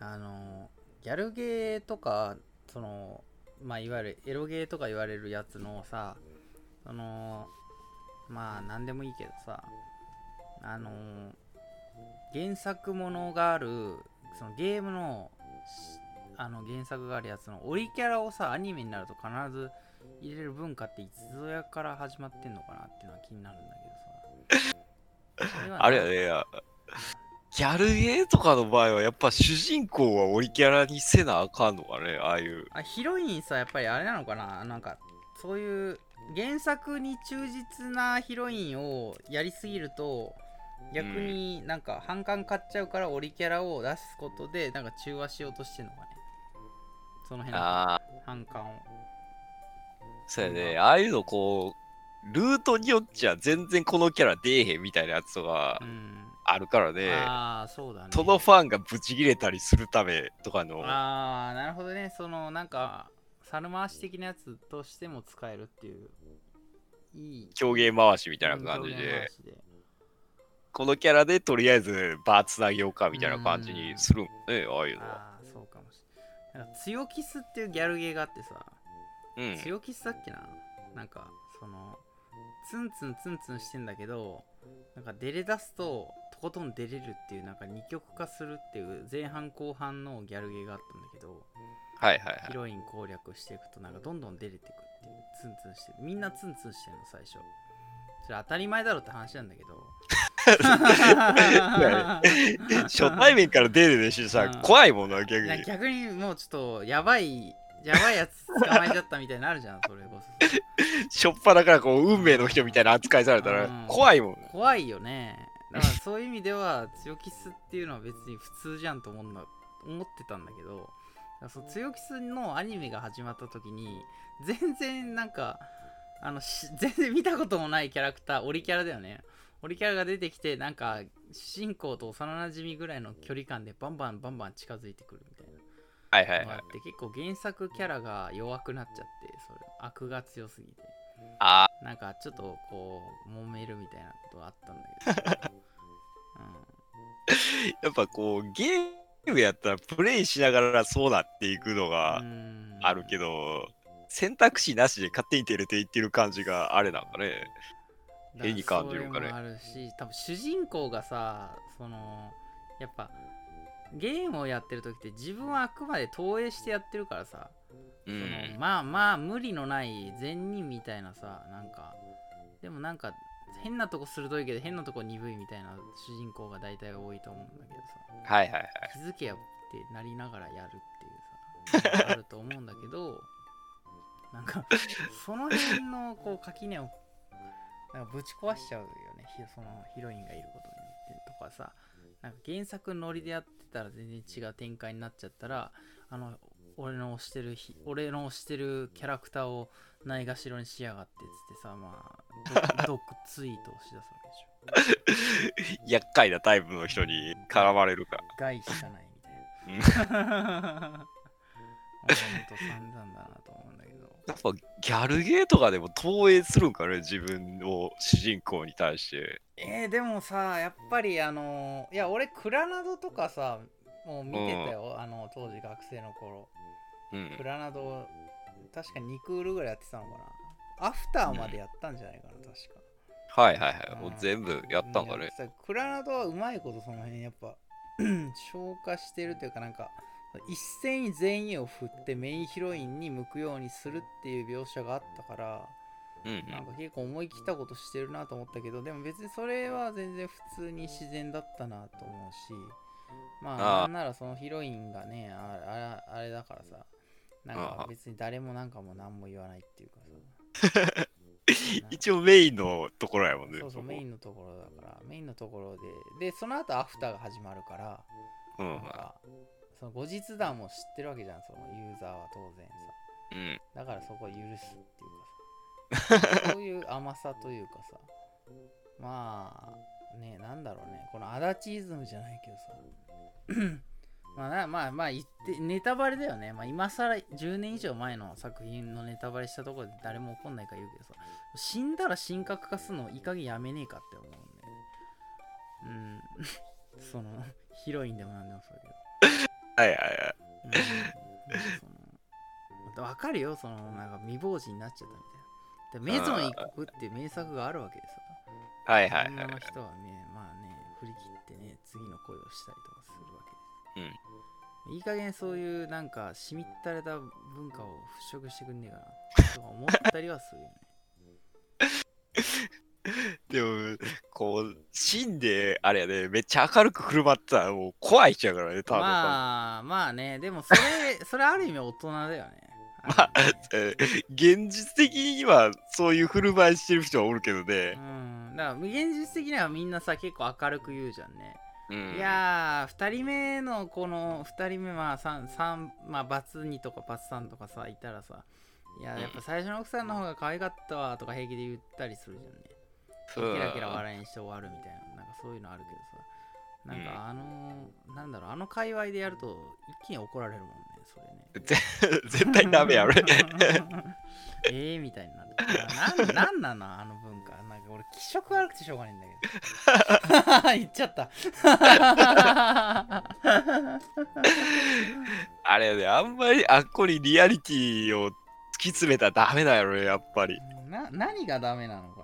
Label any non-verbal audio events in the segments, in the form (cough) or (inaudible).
あのギャルゲーとかそのまあいわゆるエロゲーとか言われるやつのさそのまあ何でもいいけどさあの原作ものがあるそのゲームのあの原作があるやつのオリキャラをさアニメになると必ず入れる文化っていつぞやから始まってんのかなっていうのは気になるんだけどさ。(laughs) あれやね、ギャルゲーとかの場合はやっぱ主人公はオリキャラにせなあかんのかね、ああいう。あヒロインさやっぱりあれなのかな？なんかそういう原作に忠実なヒロインをやりすぎると逆になんか反感買っちゃうからオリキャラを出すことでなんか中和しようとしてんのかね？その辺のああ、反感を。そうやね、ああいうのこう、ルートによっちゃ全然このキャラ出えへんみたいなやつとか。うんあるからね、そうだね。そのファンがブチギレたりするためとかの、ああなるほどね。そのなんか猿回し的なやつとしても使えるっていういい。狂言回しみたいな感じで。このキャラでとりあえずバーつなげようかみたいな感じにするんね、ああいうのは。ああそうかもしれない。強キスっていうギャルゲーがあってさ、うん。強キスだっけな。なんかそのツンツンツンツンしてんだけどなんか出れ出すととことん出れるっていうなんか二極化するっていう前半後半のギャルゲーがあったんだけどはいはいはい。ヒロイン攻略していくとなんかどんどん出れてくっていうツンツンしてる。みんなツンツンしてるの最初。それ当たり前だろって話なんだけど。(laughs) 初対面から出るでしさうん、怖いもんな、逆に。な逆にもうちょっとやばいやばいやつ捕まえちゃったみたいになるじゃんそれこそ (laughs) しょっぱだからこう、運命の人みたいな扱いされたらうん。怖いもん。怖いよね。だからそういう意味では強キスっていうのは別に普通じゃんと思うんだ思ってたんだけどそう強キスのアニメが始まった時に全然なんかあのし (laughs) 全然見たこともないキャラクターオリキャラだよね。オリキャラが出てきてなんか主人公と幼なじみぐらいの距離感でバンバンバンバン近づいてくるみたいなはいはいはい。結構原作キャラが弱くなっちゃってそれ悪が強すぎて。あなんかちょっとこう揉めるみたいなことがあったんだけど、ー (laughs) やっぱこう、ゲームやったらプレイしながらそうなっていくのうがん、あるけど、選択肢なしで勝手に照れていってる感じがあれなんかね。絵に感じるかねあるし多分主人公がさそのやっぱゲームをやってる時って自分はあくまで投影してやってるからさ、そうん。のまあまあ無理のない善人みたいなさなんか。でもなんか変なとこ鋭いけど変なとこ鈍いみたいな主人公が大体多いと思うんだけどさ。はいはいはい。気づけやってなりながらやるっていうさあると思うんだけど (laughs) なんかその辺のこう垣根をなんかぶち壊しちゃうよね。ひそのヒロインがいることによってとかさなんか原作ノリでやってたら全然違う展開になっちゃったらあの俺の推してるひ俺の推してるキャラクターをないがしろにしやがってっつってさまあど (laughs) 毒ツイートをしだすわけでしょ厄介なタイプの人に絡まれるか。害しかないみたいな (laughs) (laughs) うんほんと散々だなと思うんだけど。やっぱギャルゲーとかでも投影するんかね、自分を主人公に対して。えー、でもさ、やっぱりあのいや、俺、クラナドとかさ、もう見てたよ、あの、当時学生の頃。うんク。ラナド、確か2クールぐらいやってたのかな。アフターまでやったんじゃないかな、確か。はいはいはい。もう全部やったんかねクラナドはうまいことその辺やっぱ (clears throat) 消化してるというかなんか一斉に全員を振ってメインヒロインに向くようにするっていう描写があったからうんうん。なんか結構思い切ったことしてるなと思ったけどでも別にそれは全然普通に自然だったなと思うしまあなんならそのヒロインがねあああれだからさなんか別に誰もなんかも何も言わないっていうかさ。(laughs) 一応メインのところやもんね。そうそうこ。メインのところだから。メインのところで。でその後アフターが始まるからうん。なんかその後日談も知ってるわけじゃんそのユーザーは当然さ。うん。だからそこを許すっていうかさ。そういう甘さというかさ。まあねなんだろうね。このアダチイズムじゃないけどさ。(clears throat) まあなまあまあ言ってネタバレだよね。まあ今更10年以上前の作品のネタバレしたところで誰も怒んないから言うけどさ。死んだら神格化するのいい加減やめねえかって思うんでうん。(laughs) そのヒロインでもなんでもそうだけどはいはいはい。わかるよ、そのなんか未亡人になっちゃったみたいな。でメゾン一国っていう名作があるわけでさ。はいはいはい女の。人はね、まあね、振り切ってね、次の恋をしたりとかするわけです。いい加減そういうなんかしみったれた文化を払拭してくんねえかなとか思ったりはするよね。(laughs) (laughs) でも、こう、死んで、あれやね、めっちゃ明るく振る舞ったら、もう怖い人やからね、多分。まあまあね、でもそれ、(laughs) それある意味大人だよね。まあえー現実的にはそういう振る舞いしてる人はおるけどうね。ん、だから現実的にはみんなさ結構明るく言うじゃんね。うん、いやー、2人目のこの2人目は 3, 3まあバツ2とかバツ3とかさいたらさ、いや、やっぱ最初の奥さんの方が可愛かったわとか平気で言ったりするじゃんね。うんキラキラ笑いにして終わるみたいな、なんかそういうのあるけどさ、なんかあのーなんだろう、あの界隈でやると一気に怒られるもんね、それね。(laughs) 絶対ダメやろ。(laughs) ええみたいになる。ななんなんなのあの文化。なんか俺気色悪くてしょうがないんだけど。(laughs) 言っちゃった。あれね、あんまりあっこにリアリティを突き詰めたらダメだよね、やっぱり。な何がダメなの？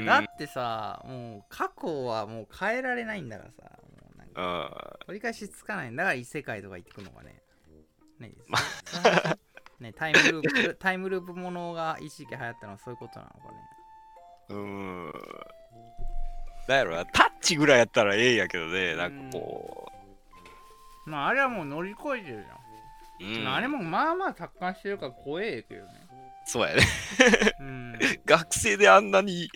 うんだってさ、もう過去はもう変えられないんだからさ、もうなんかうん取り返しつかないんだから異世界とか行ってくのがね。ね (laughs) まねタイムループ、(laughs) タイムループものが一時期流行ったのはそういうことなのかね。うん。なんやろな、タッチぐらいやったらええんやけどね、なんかこまああれはもう乗り越えてるじゃん。う。うん、あれもまあまあ達観してるから怖えけどね。そうやね。うん。(laughs) 学生であんなに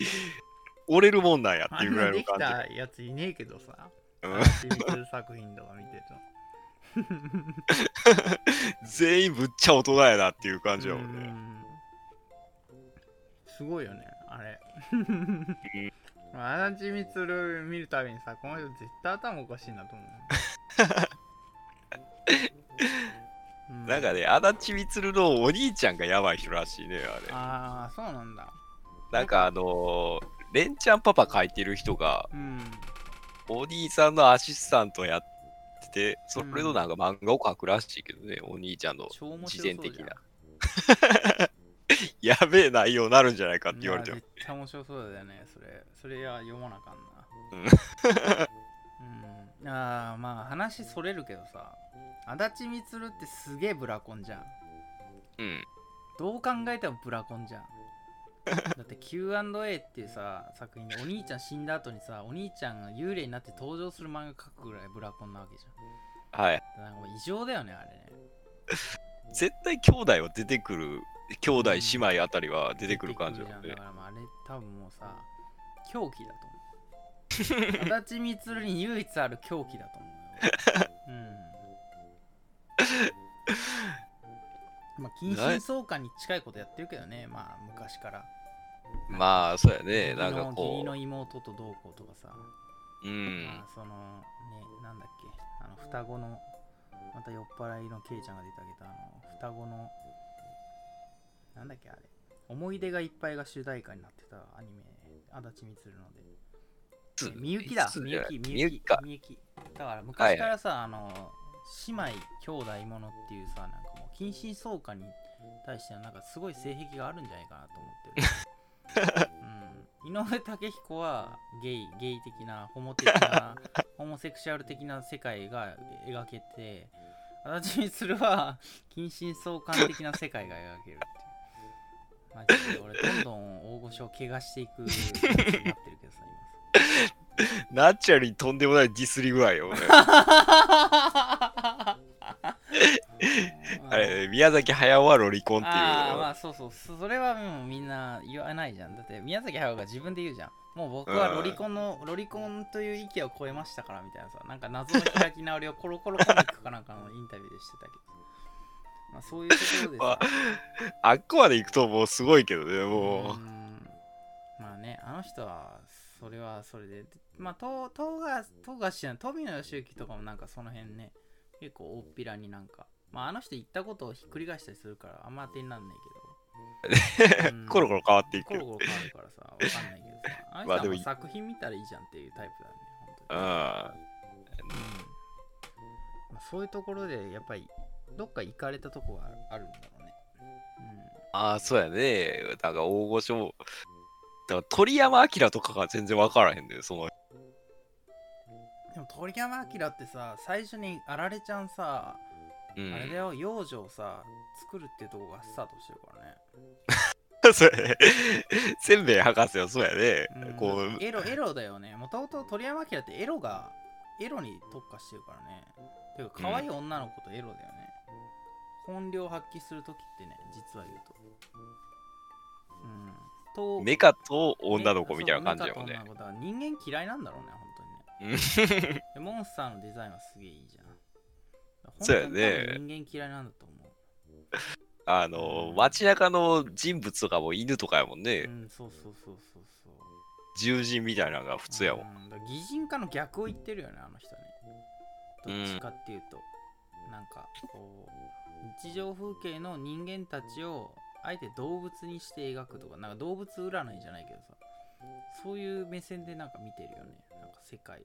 折れるもんなんやっていうぐらいの感じ。たやついねえけどさ。うん作品とか見てると。(laughs) 全員ぶっちゃ大人やなっていう感じやもんね。うんすごいよね、あれ。(laughs) 足立みつる見るたびにさ、この人絶対頭おかしいなと思う。うんなんかね、足立みつるのお兄ちゃんがやばい人らしいね、あれ。ああ、そうなんだ。なんかあのー、レンちゃんパパ書いてる人が、うん。お兄さんのアシスタントやってて、それのなんか漫画を書くらしいけどね、お兄ちゃんの自白そうじゃん伝的な。(laughs) やべえ内容になるんじゃないかって言われてもいや。絶対面白そうだよね、それ。それは読まなあかんな。うん。ああ、まあ話それるけどさ、足立みつるってすげえブラコンじゃん。うん。どう考えてもブラコンじゃん。だって Q&A っていうさ、作品でお兄ちゃん死んだ後にさ、お兄ちゃんが幽霊になって登場する漫画描くぐらいブラコンなわけじゃん。はい。なんか異常だよね、あれね。絶対兄弟は出てくる、兄弟姉妹あたりは出てくる感じだもんね出てくるじゃんだ。からまああれ多分もうさ、狂気だと思う。足立みつるに唯一ある狂気だと思うよ。うん。まあ、近親相関に近いことやってるけどね、まあ昔から。まあ、そうやね。なんかの義理この妹とどうこうとかさ、う。うん。まあ、そのね、なんだっけ、あの双子の、また酔っ払いのケイちゃんが出てあげた、あの双子の、なんだっけあれ、思い出がいっぱいが主題歌になってたアニメ、足立みつるので。つみゆきだ、つみゆき、みみゆきか。みゆき。だから昔からさ、あの、姉妹、兄弟ものっていうさ、なんかもう近親相関に対してはなんかすごい性癖があるんじゃないかなと思ってる。(laughs) うん、井上武彦はゲイ、ゲイ的な、ホモ的な、(laughs) ホモセクシャル的な世界が描けて、足立みつるは近親相関的な世界が描けるっていう。マジで俺どんどん大御所を怪我していくになってるけどさ、今。(laughs) ナチュラルにとんでもないディスり具合よね。(laughs) あれ、宮崎駿はロリコンっていうあまあそうそうそれはもうみんな言わないじゃんだって宮崎駿が自分で言うじゃんもう僕はロリコンの、ロリコンという域を超えましたからみたいなさなんか謎の開き直りをコロコロコミックかなんかのインタビューでしてたけどまあそういうところでさああっこまで行くともうすごいけどね、もう。んまあねあの人はそれはそれでまあと富樫富樫じゃん富野義行とかもなんかその辺ね結構大っぴらになんかまああの人言ったことをひっくり返したりするからあんま当てになんないけどうん (laughs) コロコロ変わっていくコ。ロコロ変わるからさ、わかんないけどさ。あの人は作品見たらいいじゃんっていうタイプだね、本当うに。ん。うんそういうところでやっぱりどっか行かれたとこがあるんだろうね。ああ、そうやね。なんか大御所。だから鳥山明とかが全然分からへんで、その。うん、でも鳥山明ってさ最初にあられちゃんさ、うんあれだよ幼女をさ作るっていうとこがスタートしてるからね。(laughs) せんべい博士はそうやね。うんこう、エロエロだよね。もともと鳥山明ってエロがエロに特化してるからね。ていうか可愛い女の子とエロだよね。本領発揮するときってね、実は言うと。うん。と、メカと女の子みたいな感じやもんね。メカと女の子人間嫌いなんだろうね、本当にね。(laughs) でモンスターのデザインはすげえいいじゃん。そうやね人間嫌いなんだと思う。あの、街中の人物とかも犬とかやもんねう。ん、そうそうそうそうそう。獣人みたいなのが普通やもん。うん擬人化の逆を言ってるよね、あの人ね。どっちかっていうと、なんかこう、日常風景の人間たちをあえて動物にして描くとか、なんか動物占いじゃないけどさ、そういう目線でなんか見てるよね、なんか世界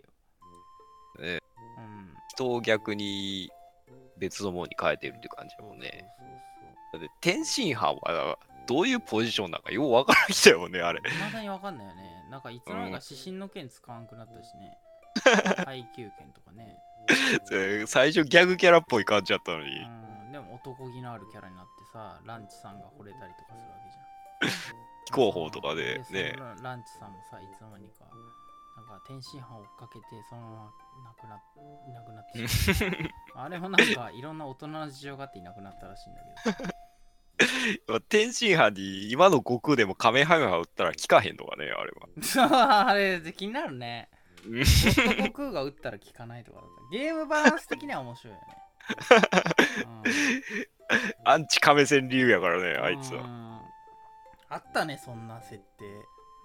を。ねうん。人を逆に別のものに変えてるって感じやもんね。だって天津飯はどういうポジションなんかようわからん人やもんね、あれ。そうそう。未だにわかんないよね。なんかいつの間にか指針の剣使わんくなったしね。(laughs) 配給剣とかね。(laughs) 最初ギャグキャラっぽい感じやったのに。うん、でも男気のあるキャラになってさ、ランチさんが惚れたりとかするわけじゃん。非広報とかでねそのランチさんもさ、いつの間にか、なんか天津飯を追っかけて、そのままなくないなくなってしまうあれもなんかいろんな大人の事情があっていなくなったらしいんだけど。天津飯に今の悟空でもカメハメハ打ったら効かへんのかね、あれは。あれ気になるね。悟空が打ったら効かないとかだった。ゲームバランス的には面白いよね。アンチ亀仙流やからね、うんあいつは。うんあったね、そんな設定。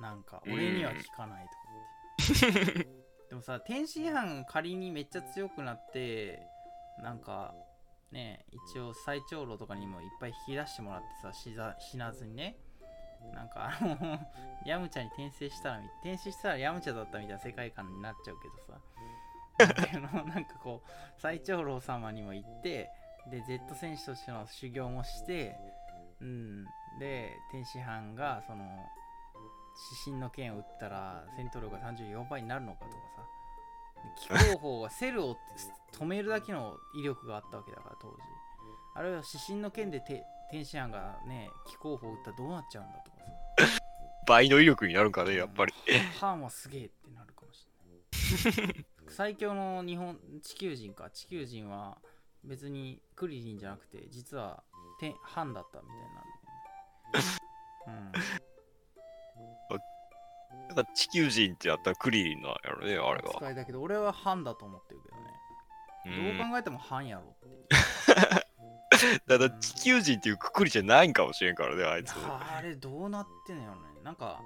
なんか、俺には効かないとか。でもさ、天津飯仮にめっちゃ強くなって、なんか、ね、一応最長老とかにもいっぱい引き出してもらってさ、死なずにね。なんかあの、ヤムチャに転生したら、転生したらヤムチャだったみたいな世界観になっちゃうけどさ。なんていうのなんかこう、最長老様にも行って、で、Z 戦士としての修行もして、うん、で、天使班が、その、指針の剣を打ったら戦闘力が34倍になるのかとかさ、で気候法はセルを止めるだけの威力があったわけだから、当時。あるいは指針の剣でて天使班がね、気候法を打ったらどうなっちゃうんだとかさ。(laughs) 倍の威力になるんかね、やっぱり。ハンはすげえってなるかもしれない。(laughs) 最強の日本地球人か地球人は別にクリリンじゃなくて実はてハンだったみたいになるんだよね。なんか地球人ってやったらクリリンなんやろね、あうん。れは。使いだけど俺はハンだと思ってるけどね。うんどう考えてもハンやろっていう。(laughs) だから地球人っていうくくりじゃないんかもしれんからね、あいつ。あれどうなってんのやろね。なんか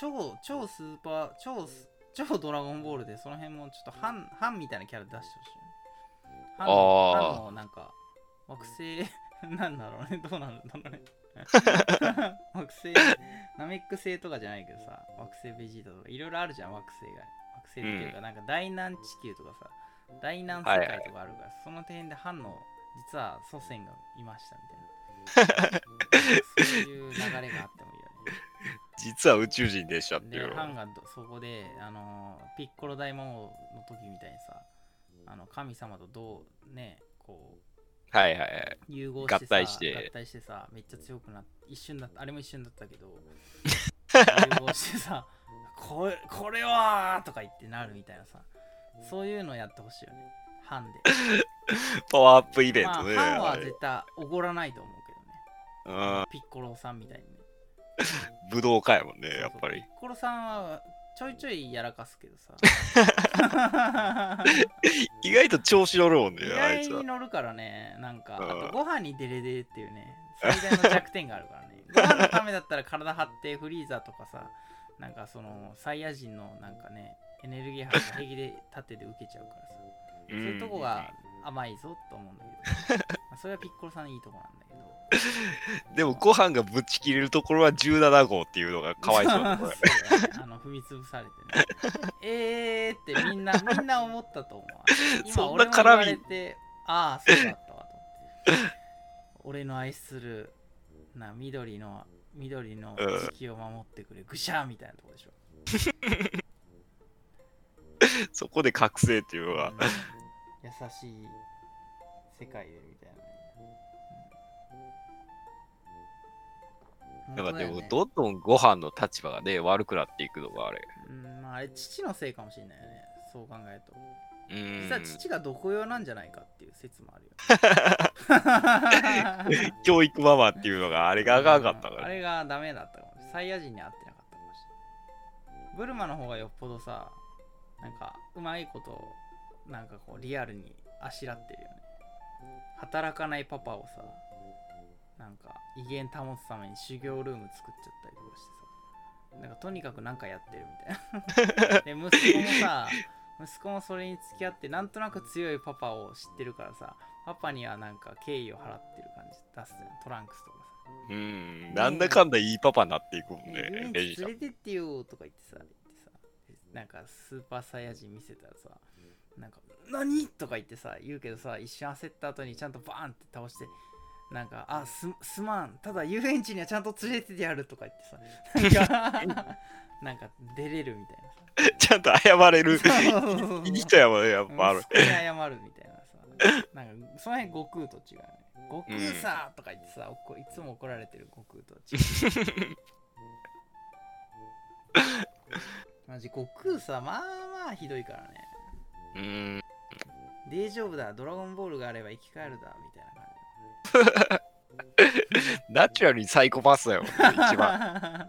超超スーパー超ス超ドラゴンボールでその辺もちょっとハンハンみたいなキャラ出してほしい。ハンのあー。ハンのなんか惑星 (laughs) なんだろうね。どうなんだろうね。(laughs) 惑星ナメック星とかじゃないけどさ惑星ベジータとかいろいろあるじゃん惑星が。惑星っていうか、なんか大南地球とかさ大南世界とかあるから、その点でハンの実は祖先がいましたみたいな。(laughs) そういう流れがあってもいい実は宇宙人でしたっていう。でハンがどそこで、あのーピッコロ大魔王の時みたいにさあの神様とどうねこうはいはいはい。融合してさ合体して合体してさめっちゃ強くなって一瞬だったあれも一瞬だったけど (laughs) 融合してさこれこれはーとか言ってなるみたいなさそういうのやってほしいよねハンで (laughs) パワーアップイベンまあトね。ハンは絶対おごらないと思うけどねうんピッコロさんみたいにね (laughs) 武道家やもんね、やっぱり。コロさんはちょいちょいやらかすけどさ。(laughs) 意外と調子乗るもんね意、あいつは。外に。乗るからねなんか。あうん。とご飯にデレデレっていうね (laughs) 最大の弱点があるからね。ご飯のためだったら体張ってフリーザーとかさなんかそのサイヤ人のなんかねエネルギー波が平気で縦で受けちゃうからさ。そういうとこが甘いぞと思うんだけど、まあそれはピッコロさんのいいとこなんだけど。(laughs) でもご飯がぶち切れるところは17号っていうのがかわいそうだ (laughs) あの踏み潰されてね。えーってみんな (laughs) みんな思ったと思う今俺も言わ絡み。れてああそうだったわと思って。俺の愛するな緑の緑の地球を守ってくれ、ぐしゃーみたいなとこでしょ。そこで覚醒っていうのが。うん。優しい世界でみたいな、うん、なんかでもどんどんご飯の立場がね悪くなっていくのがあれ。うんまああれ父のせいかもしれないよね。そう考えると。うーん。実は父が毒用なんじゃないかっていう説もあるよ (laughs) 教育ママっていうのがあれがあかんかったから。あれがダメだったかもしれない。サイヤ人に合ってなかったかもしれない。ブルマの方がよっぽどさなんかうまいことなんかこうリアルにあしらってるよね働かないパパをさなんか威厳保つために修行ルーム作っちゃったりとかしてさ。なんかとにかくなんかやってるみたいな。(laughs) で息子もさ息子もそれに付き合ってなんとなく強いパパを知ってるからさパパにはなんか敬意を払ってる感じ出すじゃん。トランクスとかさ。うーんなんだかんだいいパパになっていくもんねね、遊園地ベジ連れてってよとか言ってさ、言ってさ、なんかスーパーサイヤ人見せたらさ、なんか、何？とか言ってさ、言うけどさ、一瞬焦った後にちゃんとバーンって倒して、なんか、あ、すすまん、ただ遊園地にはちゃんと連れてってやるとか言ってさ、なんか、(laughs) なんか出れるみたいなさ。(laughs) ちゃんと謝れる。いい人やもんねやっぱある。謝るみたいなさ、なんか、その辺悟空と違うよね。悟空さとか言ってさ、怒いつも怒られてる悟空とは違う。(laughs) マジ悟空さまあまあひどいからね。うーん大丈夫だドラゴンボールがあれば生き返るだみたいな感ナチュラルにサイコパスだよじ一番。(laughs)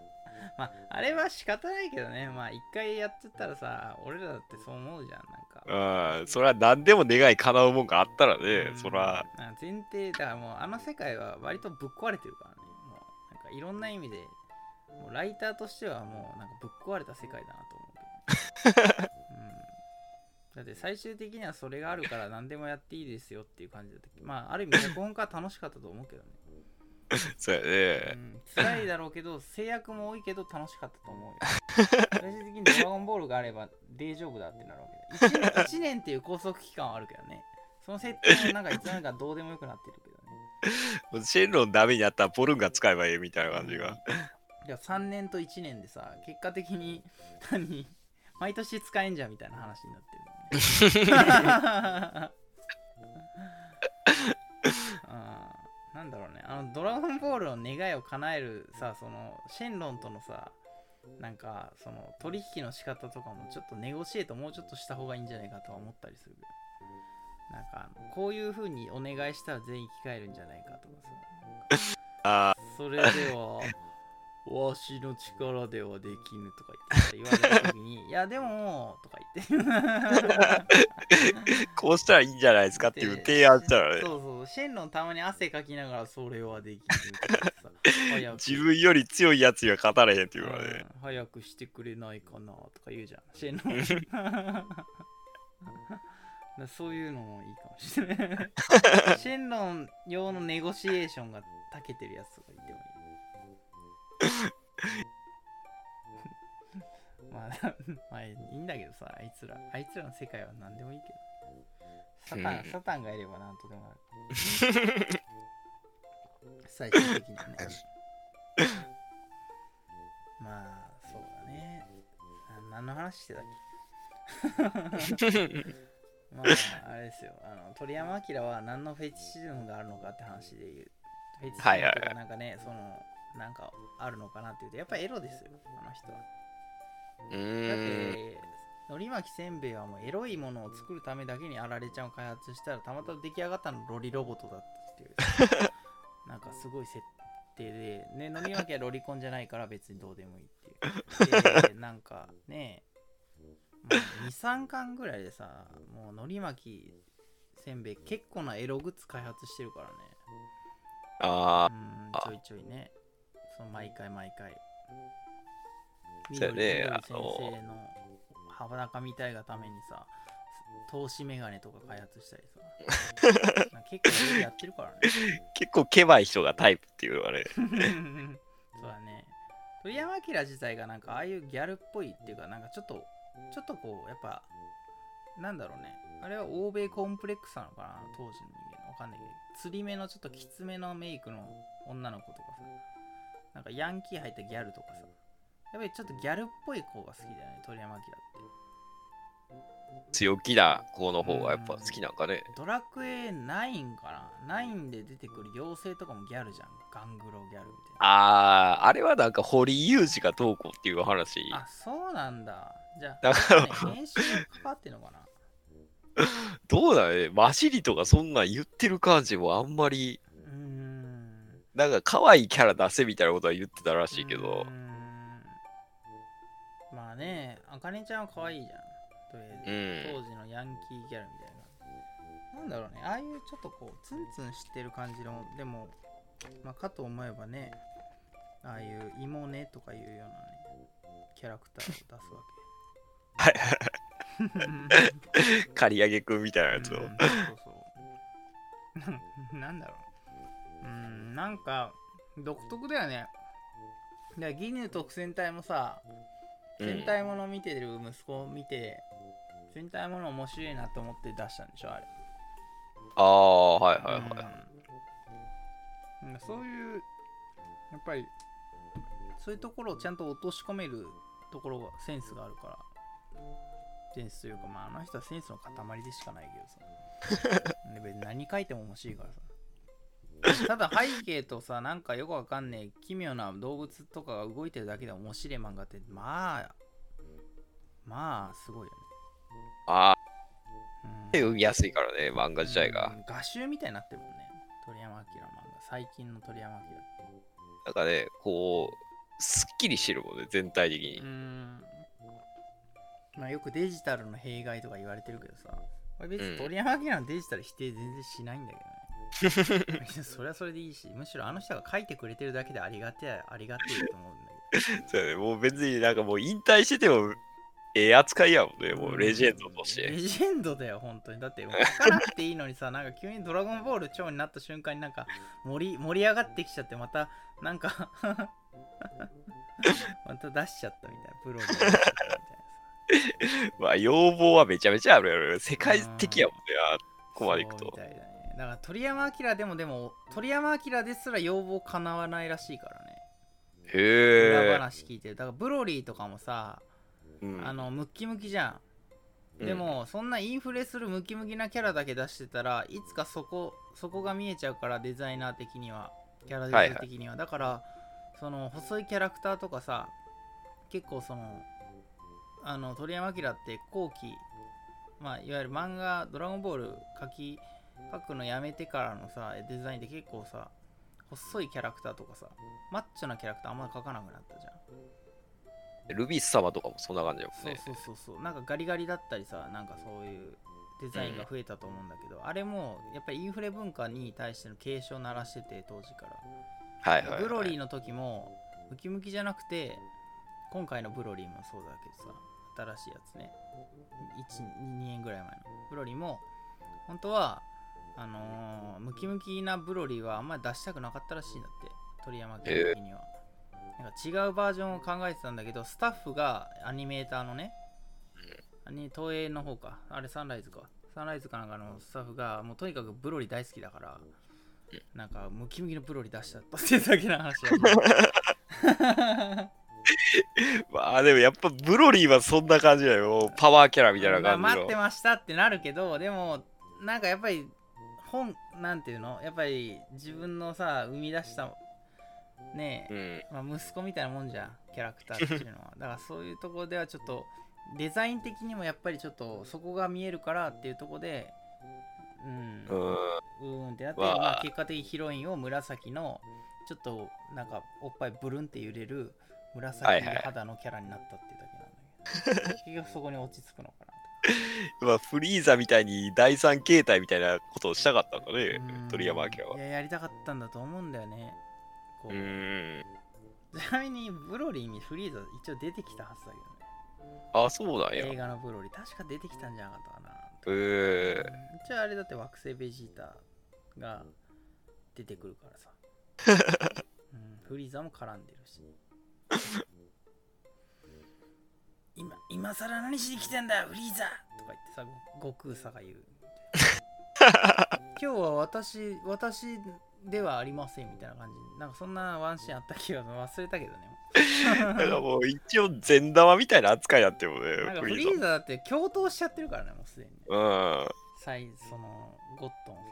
まああれは仕方ないけどね。まあ一回やっちゃったらさ俺らだってそう思うじゃんなんか。うんそれは何でも願い叶うもんがあったらねうん。そら。前提だからもうあの世界は割とぶっ壊れてるからね。もうなんかいろんな意味でもうライターとしてはもうなんかぶっ壊れた世界だなと思うけど、うん、だって最終的にはそれがあるから何でもやっていいですよっていう感じだった。まあある意味脚本家は楽しかったと思うけどね、(laughs) そうやうねん、辛いだろうけど制約も多いけど楽しかったと思うよ。最終的にドラゴンボールがあれば大丈夫だってなるわけだ 1, 年 (laughs) 1年っていう拘束期間はあるけどね。その設定もなんかいつの間にかどうでもよくなってるけどね。シェンロンダメになったらポルンが使えばいいみたいな感じが。いや3年と1年でさ結果的に何毎年使えんじゃんみたいな話になってる (laughs) なんだろうね。あのドラゴンボールの願いを叶えるさそのシェンロンとのさなんかその取引の仕方とかもちょっとネゴシエートもうちょっとした方がいいんじゃないかとは思ったりする。なんかあのこういう風にお願いしたら全員生き返るんじゃないかとかさ。(laughs) あそれでは、わしの力ではできぬとか言って言われたときに、(laughs) いやでも、とか言って。ーこうしたらいいんじゃないですかっていう提案したらねそうそう、シェンロンたまに汗かきながら、それはできぬ自分より強いやつには勝たれへんっていうのはねうん早くしてくれないかなとか言うじゃん、シェンロン。だ (laughs) そういうのもいいかもしれない。シェンロン用のネゴシエーションが長けてるやつとか言ってもいい。(laughs) まあ、まあいいんだけどさ、あいつら、あいつらの世界は何でもいいけど。サタン、うんサタンがいれば何とでもなる。最終的にはね。まあ、そうだね。あ何の話してたっけ？(laughs) まあ、あれですよ。あの鳥山明は何のフェチシズムがあるのかって話で言う。フェチシズムはいはいはいとかなんかね、その、なんかあるのかなっていうと、やっぱエロですよ、あの人は。うだって、のり巻きせんべいはもうエロいものを作るためだけにあられちゃんを開発したら、たまたま出来上がったのロリロボットだったっていう。(laughs) なんかすごい設定で、ね、のり巻きはロリコンじゃないから別にどうでもいいっていう。で、なんかね、もう2、3巻ぐらいでさ、もうのり巻きせんべい結構なエログッズ開発してるからね。あうん、ちょいちょいね。その毎回毎回。そうやね緑あの先生の裸みたいがためにさ、投資メガネとか開発したりさ。結構やってるからね。ー (laughs) 結構ケバい人がタイプっていうのはね (laughs) そうだね。鳥山明自体がなんかああいうギャルっぽいっていうか、なんかちょっと、ちょっとこう、やっぱ、なんだろうね。あれは欧米コンプレックスなのかな当時の人間わかんないけど釣り目のちょっときつめのメイクの女の子とかさなんかヤンキー入ったギャルとかさやっぱりちょっとギャルっぽい子が好きだよね鳥山明って強気な子の方がやっぱ好きなんかね。ドラクエ9かな ?9 で出てくる妖精とかもギャルじゃんガングロギャルみたいなあー、あれはなんか堀井雄二がどうこうっていう話。あそうなんだじゃあだからね編集がかかってんのかな？(laughs) どうだね。マシリとかそんなん言ってる感じもあんまり、なんか可愛いキャラ出せみたいなことは言ってたらしいけど。まあねあかねちゃんは可愛いじゃん。とりあうえず、ん。当時のヤンキーギャルみたいな。なんだろうねああいうちょっとこうツンツンしてる感じのでもまあかと思えばねああいう芋ねとかいうようなねキャラクターを出すわはい。け (laughs) 刈り上げくんみたいなやつを。うんそうそうなんだろううんなんか独特だよね。でギヌ特戦隊もさうん。戦隊もの見てる息子を見て、戦隊もの面白いなと思って出したんでしょあれ。ああ、はいはいはい。うん。そういうやっぱりそういうところをちゃんと落とし込めるところがセンスがあるから。センスというかまああの人はセンスの塊でしかないけどさ。(laughs) で別に何書いても面白いからさ (laughs) ただ背景とさなんかよくわかんねえ奇妙な動物とかが動いてるだけで面白い漫画ってまあまあすごいよね。ああ、うん。読みやすいからね、漫画自体が。うん。画集みたいになってるもんね。鳥山明の漫画最近の鳥山明なんかね、こう、すっきりしてるもんね、全体的に。うー。ん。まあよくデジタルの弊害とか言われてるけどさ。別うん。に鳥山明のデジタル否定全然しないんだけどね (laughs) それはそれでいいしむしろあの人が書いてくれてるだけでありがてえありがてえと思うんだ (laughs) そうやね、もう別になんかもう引退してても、ええ扱いやもんね、けどもうレジェンドとしレて。ジェンドだよ本当に。だってもう書かなくていいのにさなんか急にドラゴンボール超になった瞬間になんか盛り盛り上がってきちゃってまたなんか (laughs) また出しちゃったみたいな。プロで。まあ、要望はめちゃめちゃあるやろ。世界的やもんね、あここまでいくと。み。たいだねだから鳥山明でもでも鳥山明ですら要望叶わないらしいからね。裏へえ。話聞いて。るだからブロリーとかもさ、うん。あのムッキムキじゃん。で、も、そんなインフレするムキムキなキャラだけ出してたらいつかそこそこが見えちゃうからデザイナー的には。キャラデザイン的には、だからその細いキャラクターとかさ結構そのあの鳥山明って後期まあいわゆる漫画「ドラゴンボール」書き書くのやめてからのさデザインって結構さ細いキャラクターとかさマッチョなキャラクターあんま描かなくなったじゃん。うんルビース様とかもそんな感じやもんそうね。そうそうそう。なんかガリガリだったりさなんかそういうデザインが増えたと思うんだけど、あれもやっぱりインフレ文化に対しての警鐘を鳴らしてて当時から、はいはい、はい。ブロリーの時もムキムキじゃなくて今回のブロリーもそうだけどさ新しいやつね。12年ぐらい前の。ブロリーも本当はあのームキムキなブロリーはあんまり出したくなかったらしいんだって鳥山家的には、なんか違うバージョンを考えてたんだけどスタッフがアニメーターのね、アニ東映の方か。あれサンライズか。サンライズかなんかのスタッフがもうとにかくブロリー大好きだからなんかムキムキのブロリー出したっていうだけの話だ (laughs) まあでもやっぱブロリーはそんな感じだよ。パワーキャラみたいなまあ感じの。待ってましたってなるけどでもなんかやっぱり本なんていうの？やっぱり自分のさ生み出したねえ、うん。まあ、息子みたいなもんじゃんキャラクターっていうのは。(laughs) だからそういうところではちょっとデザイン的にもやっぱりちょっとそこが見えるからっていうところでうん。うん。うーんってなって、まあ、結果的にヒロインを紫のちょっとなんかおっぱいブルンって揺れる紫はいはい肌のキャラになったっていうだけなんだけど、(laughs) 結局そこに落ち着くのかな。とまあフリーザみたいに第三形態みたいなことをしたかったんかね。うん、鳥山明は。いややりたかったんだと思うんだよね。こう。うーん。ちなみにブロリーにフリーザ一応出てきたはずだけどね。あ、そうなんや。映画のブロリー確か出てきたんじゃなかったかな。えー、うん。一応あれだって惑星ベジータが出てくるからさ、(laughs) うん、フリーザも絡んでるし今今更何しに来てんだよフリーザとか言ってさ悟空さが言う。(laughs) 今日は私私ではありませんみたいな感じ。なんかそんなワンシーンあった気が忘れたけどね。(laughs) だからもう一応善玉みたいな扱いやってもねなんかフフリーリーザだって共闘しちゃってるからねもうすでに。うん。サイそのゴッドも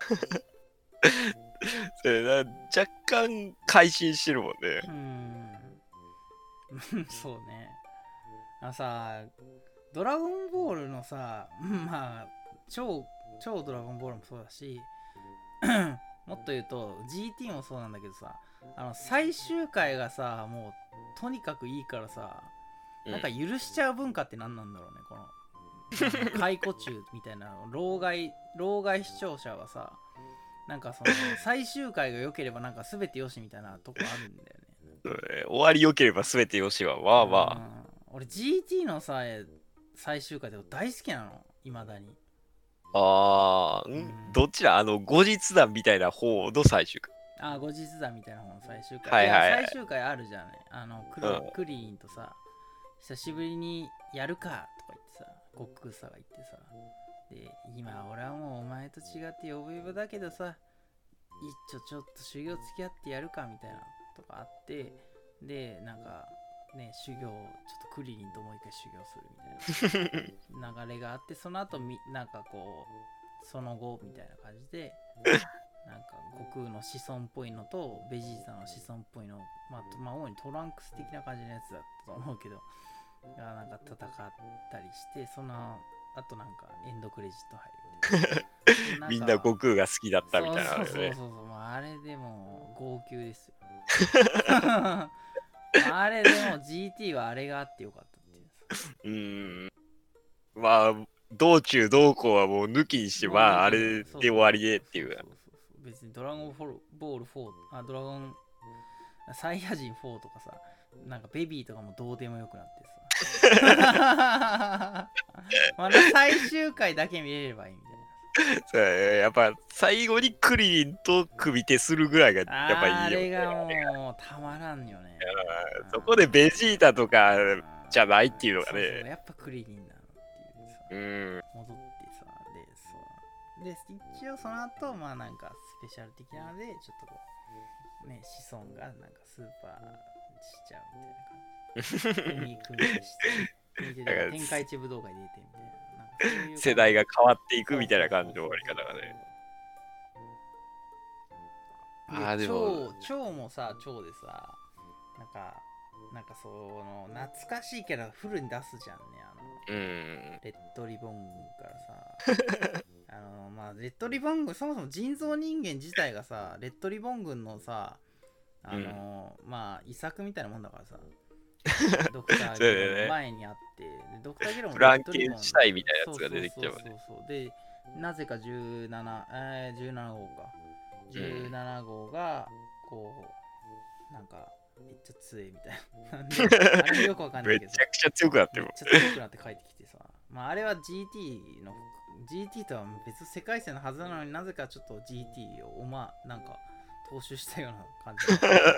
そうだし。(laughs) それな若干改心してるもんね。うーん。そうねあのさドラゴンボールのさ (laughs) まあ超超ドラゴンボールもそうだし (clears throat) もっと言うと GT もそうなんだけどさあの最終回がさもうとにかくいいからさなんか許しちゃう文化って何なんだろうねこの (laughs) 解雇中みたいな老害老害視聴者はさなんかその最終回が良ければなんか全てよしみたいなとこあるんだよね。(laughs) 終わり良ければ全てよしはまあまあうん俺 GT のさ最終回でも大好きなの。いまだに。ああ、ん？うん。どっちだあの後日談みたいな方の最終回。あ後日談みたいな方の最終回。はいはい。はいや最終回あるじゃない？あのクリ,、うん。クリリンとさ久しぶりにやるかとか言ってさ悟空さが言ってさ。で今俺はもうお前と違って呼ぶ呼ぶだけどさ一丁ちょっと修行付き合ってやるかみたいなとかあってでなんかね修行ちょっとクリリンともう一回修行するみたいな。(laughs) 流れがあってその後みなんかこうその後みたいな感じで (laughs) なんか悟空の子孫っぽいのとベジータの子孫っぽいのまあ、とまあ、主にトランクス的な感じのやつだったと思うけどがなんか戦ったりしてその後なんかエンドクレジット入るみたいな。(laughs) みんな悟空が好きだったみたいなのそうそうそうねそうそう、まあ、あれでも号泣ですよあれでも GT はあれがあってよかったっていう。さうーん。まあ道中どうこうはもう抜きにしてまああれで終わりでっていう。そうそうそう。そう別にドラゴンボールボール4あドラゴンサイヤ人4とかさなんかベビーとかもどうでもよくなってさ。(laughs) まだ最終回だけ見れればいいみたい (laughs) そうやっぱ最後にクリリンと首手するぐらいがなやっぱいいよ、あれね、がもうたまらんよね。うん。そこでベジータとかじゃないっていうのがそうそうねやっぱクリリンなのっていうさ。うん。戻ってさでそう。で一応その後まあなんかスペシャル的なのでちょっとこうね子孫がなんかスーパーしちゃうみたいな感じ。組み組して組み手で天下一武道会出てみたいな世代が変わっていくみたいな感じの終わり方がね。あーでも。蝶蝶もさ蝶でさなんかなんかその懐かしいキャラフルに出すじゃんねあの。うん。レッドリボン軍からさ。(laughs) あのまあレッドリボン軍そもそも人造人間自体がさレッドリボン軍のさあの、まあ遺作みたいなもんだからさ (laughs) ドクターゲロの前にあってでドクターゲロもフランケンンシュタインみたいなやつが出てきちゃうねそう。そうそうそうでなぜか17、えー、17号か。17号がこうなんかめっちゃ強いみたいな。(laughs) あれよくわかんないけど。めちゃくちゃ強くなってるめっちゃ強くなって帰ってきてさ、まあ、あれは GT の GT とは別世界線のはずなのになぜかちょっと GT をおまなんか踏襲したような感じ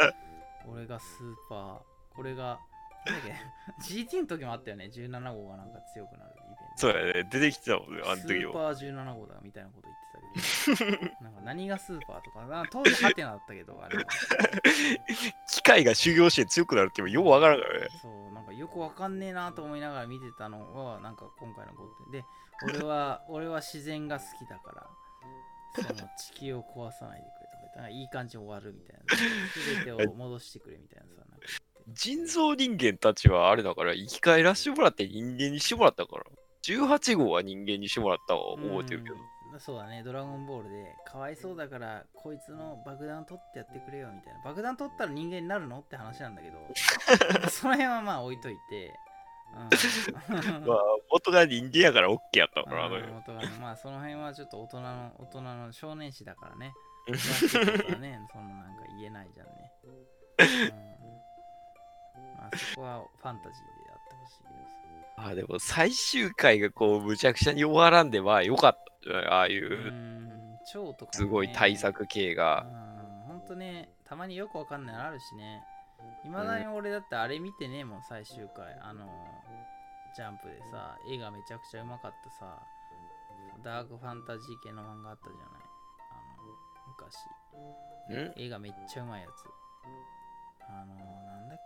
(laughs) 俺がスーパーこれが GT の時もあったよね。17号がなんか強くなるイベント。そうやね。出てきてたもんねあのスーパー17号だみたいなこと言ってたけど。なんか何がスーパーとかな。当時ハテナだったけどあれは。(laughs) 機械が修行して強くなるってよくわからんからね。そうなんかよくわかんねえなと思いながら見てたのはなんか今回のことで俺は (laughs) 俺は自然が好きだからその地球を壊さないでくれとか言ったらいい感じに終わるみたいな。(laughs) 全てを戻してくれみたいなさなんか人造人間たちはあれだから生き返らしてもらって人間にしてもらったから。18号は人間にしてもらったわ覚えてるけど。うん。そうだね。ドラゴンボールでかわいそうだからこいつの爆弾取ってやってくれよみたいな。爆弾取ったら人間になるのって話なんだけど。(laughs) その辺はまあ置いといて、うん。(laughs) まあ元が人間やから OK やったからあのうん元がね。まあその辺はちょっと大人の大人の少年誌だからね。(laughs) ねそんななんか言えないじゃんね、うん、まあそこはファンタジーであってほしいけどさあでも最終回がこうむちゃくちゃに終わらんでまあよかった。んじゃないああいうすごい対策系が。うんほんとねたまによくわかんないのあるしね。いまだに俺だってあれ見てねえもん最終回。あのジャンプでさ絵がめちゃくちゃうまかったさ。ダークファンタジー系の漫画あったじゃない。あの昔。ん？絵がめっちゃうまいやつ。あの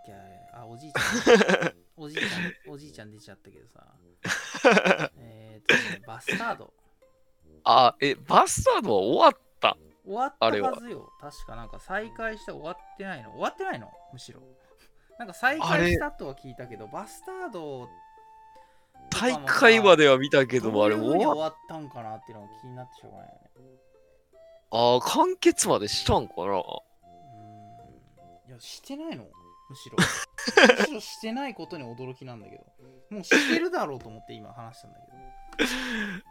っけあれあおじいちゃん。(laughs) おじいちゃんおじいちゃん出ちゃったけどさ。(laughs) えー、っとねバスタード。あ、え、バスタードは終わった？終わったあれははずよ。確かなんか再開して終わってないの？終わってないの？むしろ。なんか再開したとは聞いたけどバスタード大会までは見たけども、あれ終わったんかなっていうのが気になってしょうがないよね。あー完結までしたんかな？うーん。いやしてないのむしろ。(laughs) むしてないことに驚きなんだけど。もうしてるだろうと思って今話したんだけど。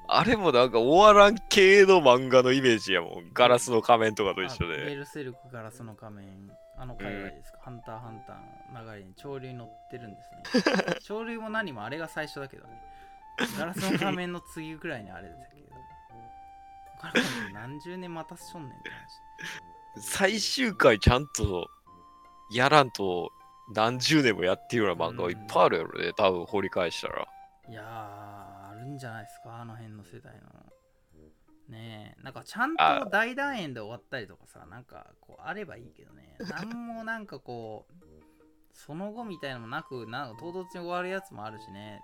あれもなんか終わらん系の漫画のイメージやもん。ガラスの仮面とかと一緒あベで。ルセルクガラスの仮面。あの海外ですか、ハンターハンターの流れに潮流に乗ってるんですね。(laughs) 潮流も何もあれが最初だけどね。ガラスの仮面の次ぐらいにあれだけど。何十年待たせしょんねんって話。最終回ちゃんとやらんと何十年もやってるような漫画はいっぱいあるやろね。多分掘り返したら。いやーあるんじゃないですかあの辺の世代の。ねえなんかちゃんあと大団円で終わったりとかさなんかこうあればいいけどね。なんもなんかこうその後みたいなのもなくなんか唐突に終わるやつもあるしね、